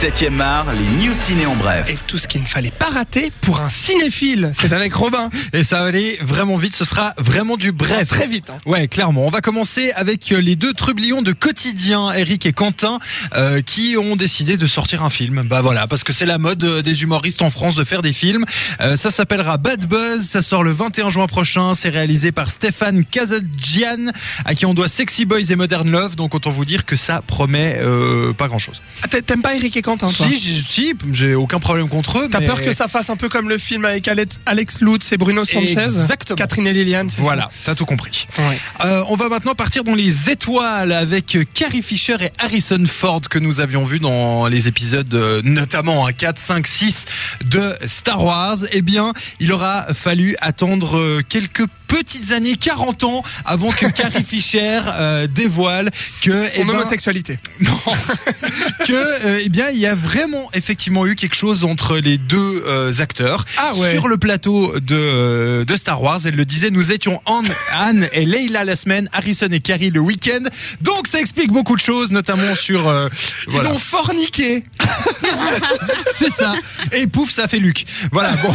7e art, les news ciné en bref. Et tout ce qu'il ne fallait pas rater pour un cinéphile. C'est avec Robin. Et ça va aller vraiment vite, ce sera vraiment du bref. Très vite. hein. Ouais, clairement. On va commencer avec euh, les deux trublions de quotidien, Eric et Quentin, euh, qui ont décidé de sortir un film. Bah voilà, parce que c'est la mode euh, des humoristes en France de faire des films. Euh, ça s'appellera Bad Buzz, ça sort le 21 juin prochain. C'est réalisé par Stéphane Kazadjian, à qui on doit Sexy Boys et Modern Love. Donc autant vous dire que ça promet euh, pas grand-chose. Ah, t'a- T'aimes pas Eric et Quentin, toi Si, j'ai- si, j'ai aucun problème contre eux. T'as mais- peur que ça fasse un peu comme le film avec Alex, Alex Lutz et Bruno Sanchez Exactement. Catherine et Liliane, c'est Voilà, t'as tout compris. ça Ouais. Euh, on va maintenant partir dans les étoiles avec Carrie Fisher et Harrison Ford que nous avions vus dans les épisodes euh, notamment à 4, 5, 6 de Star Wars. Eh bien, il aura fallu attendre euh, quelques petites années, 40 ans, avant que Carrie Fisher euh, dévoile que Son eh ben, homosexualité. non, que euh, eh bien il y a vraiment effectivement eu quelque chose entre les deux euh, acteurs Ah ouais. sur le plateau de, de Star Wars. Elle le disait, nous étions Anne, Anne et Leila la semaine, Harrison et Carrie le week-end. Donc ça explique beaucoup de choses, notamment sur voilà. Ils ont forniqué. C'est ça. Et pouf, ça fait Luc. Voilà, bon.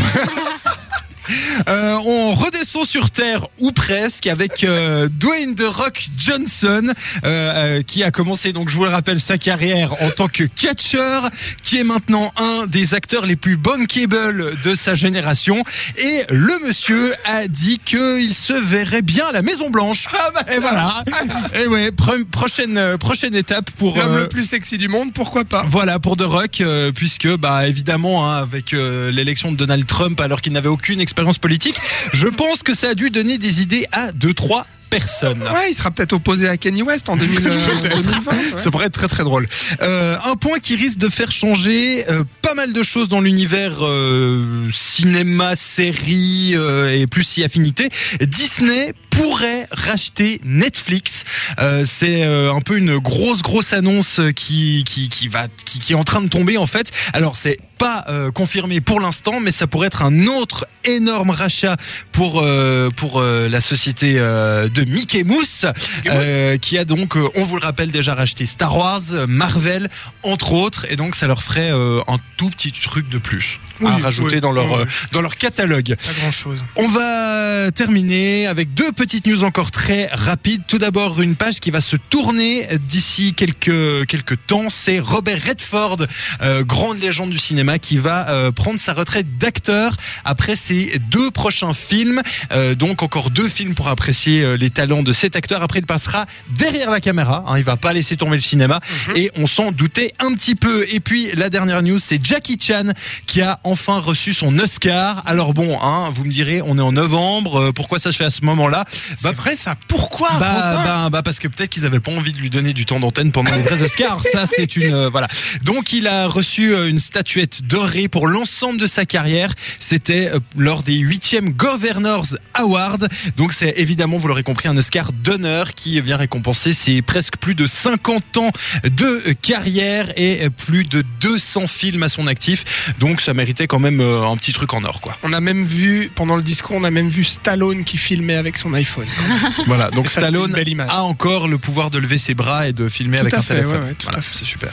Euh, on redescend sur Terre ou presque avec euh, Dwayne The Rock Johnson euh, qui a commencé donc je vous le rappelle sa carrière en tant que catcheur qui est maintenant un des acteurs les plus bankable de sa génération. Et le monsieur a dit qu'il se verrait bien à la Maison Blanche et voilà. Et ouais prochaine prochaine étape pour L'homme le plus sexy du monde, pourquoi pas? voilà pour The Rock, puisque bah évidemment hein, avec l'élection de Donald Trump, alors qu'il n'avait aucune expérience politique, je pense que ça a dû donner des idées à deux trois personnes. Ouais, il sera peut-être opposé à Kenny West en 2000, euh, Peut-être. 2020. ouais. Ça pourrait être très très drôle. Euh, un point qui risque de faire changer euh, pas mal de choses dans l'univers euh, cinéma, série euh, et plus si affinité. Disney pourrait racheter Netflix. Euh, c'est euh, un peu une grosse grosse annonce qui qui qui va qui, qui est en train de tomber en fait. Alors c'est pas euh, confirmé pour l'instant, mais ça pourrait être un autre énorme rachat pour euh, pour euh, la société euh, de Mickey Mouse, euh, qui a donc, euh, on vous le rappelle, déjà racheté Star Wars, Marvel, entre autres, et donc ça leur ferait euh, un tout petit truc de plus à Oui, rajouter oui. dans leur euh, dans leur catalogue. Pas grand chose. On va terminer avec deux petites news encore très rapides. Tout d'abord, une page qui va se tourner d'ici quelques, quelques temps. C'est Robert Redford, euh, grande légende du cinéma, qui va euh, prendre sa retraite d'acteur après ses deux prochains films. Euh, donc encore deux films pour apprécier les talents de cet acteur. Après, il passera derrière la caméra. Hein, il va pas laisser tomber le cinéma. Et on s'en doutait un petit peu. Et puis, la dernière news, c'est Jackie Chan qui a enfin reçu son Oscar. Alors bon, hein, vous me direz, on est en novembre, pourquoi ça se fait à ce moment-là? C'est vrai ça, pourquoi bah, bah, bah, parce que peut-être qu'ils avaient pas envie de lui donner du temps d'antenne pendant les vrais Oscars. Ça, c'est une euh, voilà. Donc, il a reçu euh, une statuette dorée pour l'ensemble de sa carrière. C'était euh, lors des huitièmes Governors Awards. Donc, c'est évidemment, vous l'aurez compris, un Oscar d'honneur qui vient récompenser ses presque plus de 50 ans de carrière et plus de 200 films à son actif. Donc, ça méritait quand même un petit truc en or, quoi. On a même vu, pendant le discours, on a même vu Stallone qui filmait avec son iPhone. Voilà. Donc, Ça, Stallone a encore le pouvoir de lever ses bras et de filmer Tout avec un fait, téléphone. ouais, ouais, tout Voilà, à fait. c'est super.